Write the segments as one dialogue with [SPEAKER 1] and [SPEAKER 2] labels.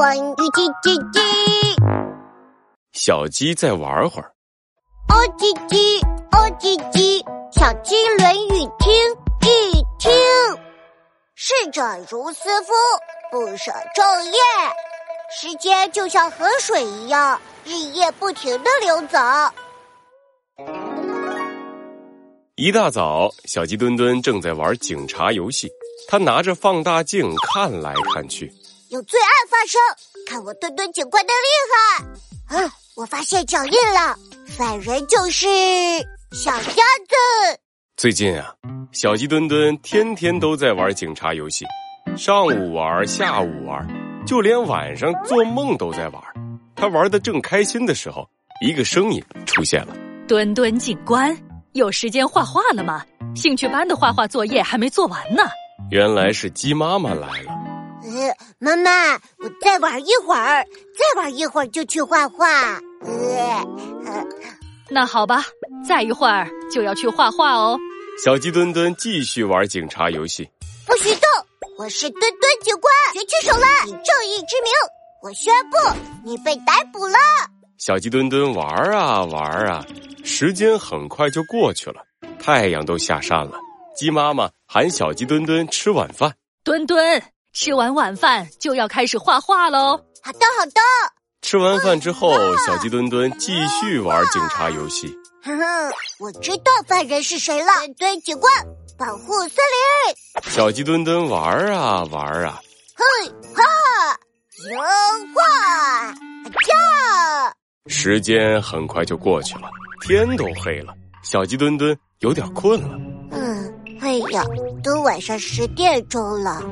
[SPEAKER 1] 关于叽叽叽，
[SPEAKER 2] 小鸡再玩会儿。
[SPEAKER 1] 哦叽叽，哦叽叽，小鸡论语听一听。逝者如斯夫，不舍昼夜。时间就像河水一样，日夜不停的流走。
[SPEAKER 2] 一大早，小鸡墩墩正在玩警察游戏，他拿着放大镜看来看去。
[SPEAKER 1] 有罪案发生，看我墩墩警官的厉害！啊，我发现脚印了，犯人就是小鸭子。
[SPEAKER 2] 最近啊，小鸡墩墩天天都在玩警察游戏，上午玩，下午玩，就连晚上做梦都在玩。他玩的正开心的时候，一个声音出现了：“
[SPEAKER 3] 墩墩警官。”有时间画画了吗？兴趣班的画画作业还没做完呢。
[SPEAKER 2] 原来是鸡妈妈来了。
[SPEAKER 1] 呃，妈妈，我再玩一会儿，再玩一会儿就去画画。呃，
[SPEAKER 3] 那好吧，再一会儿就要去画画哦。
[SPEAKER 2] 小鸡墩墩继续玩警察游戏。
[SPEAKER 1] 不许动！我是墩墩警官，举起手来，以正义之名，我宣布你被逮捕了。
[SPEAKER 2] 小鸡墩墩玩啊玩啊。时间很快就过去了，太阳都下山了。鸡妈妈喊小鸡墩墩吃晚饭。
[SPEAKER 3] 墩墩吃完晚饭就要开始画画喽。
[SPEAKER 1] 好的，好的。
[SPEAKER 2] 吃完饭之后，小鸡墩墩继续玩警察游戏。
[SPEAKER 1] 哼哼，我知道犯人是谁了。墩墩警官，保护森林。
[SPEAKER 2] 小鸡墩墩玩啊玩啊。
[SPEAKER 1] 嘿哈，油画，驾。
[SPEAKER 2] 时间很快就过去了。天都黑了，小鸡墩墩有点困了。
[SPEAKER 1] 嗯，哎呀，都晚上十点钟了，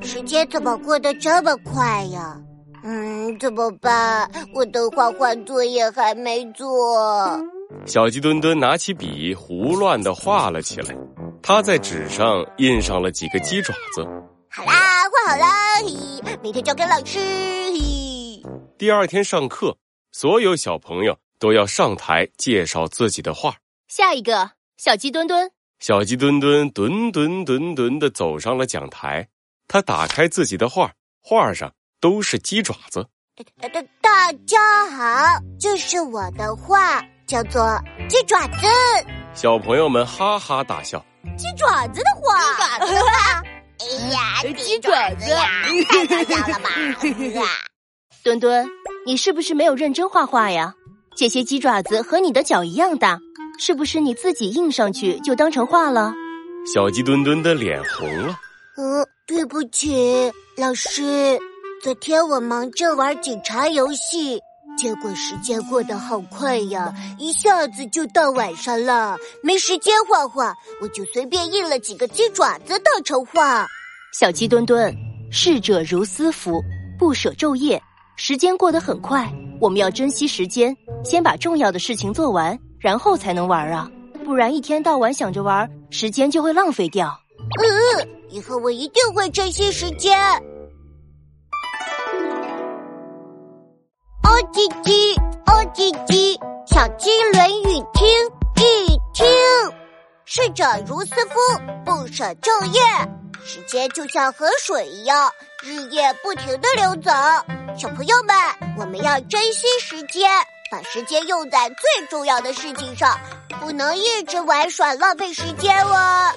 [SPEAKER 1] 时间怎么过得这么快呀？嗯，怎么办？我的画画作业还没做。
[SPEAKER 2] 小鸡墩墩拿起笔，胡乱的画了起来。他在纸上印上了几个鸡爪子。
[SPEAKER 1] 好啦，画好啦，明天交给老师。
[SPEAKER 2] 第二天上课，所有小朋友。都要上台介绍自己的画。
[SPEAKER 4] 下一个，小鸡墩墩。
[SPEAKER 2] 小鸡墩墩墩墩墩墩的走上了讲台。他打开自己的画，画上都是鸡爪子。
[SPEAKER 1] 大大家好，这是我的画，叫做《鸡爪子》。
[SPEAKER 2] 小朋友们哈哈大笑。
[SPEAKER 1] 鸡爪子的画，鸡爪子。哎呀，鸡爪子呀，太搞笑了吧！
[SPEAKER 4] 墩墩，你是不是没有认真画画呀？这些鸡爪子和你的脚一样大，是不是你自己印上去就当成画了？
[SPEAKER 2] 小鸡墩墩的脸红了。
[SPEAKER 1] 嗯，对不起，老师。昨天我忙着玩警察游戏，结果时间过得好快呀，一下子就到晚上了，没时间画画，我就随便印了几个鸡爪子当成画。
[SPEAKER 4] 小鸡墩墩，逝者如斯夫，不舍昼夜，时间过得很快。我们要珍惜时间，先把重要的事情做完，然后才能玩啊！不然一天到晚想着玩，时间就会浪费掉。
[SPEAKER 1] 嗯，以后我一定会珍惜时间。哦叽叽，哦叽叽，小鸡论语听一听。逝者如斯夫，不舍昼夜。时间就像河水一样，日夜不停的流走。小朋友们，我们要珍惜时间，把时间用在最重要的事情上，不能一直玩耍浪费时间哦。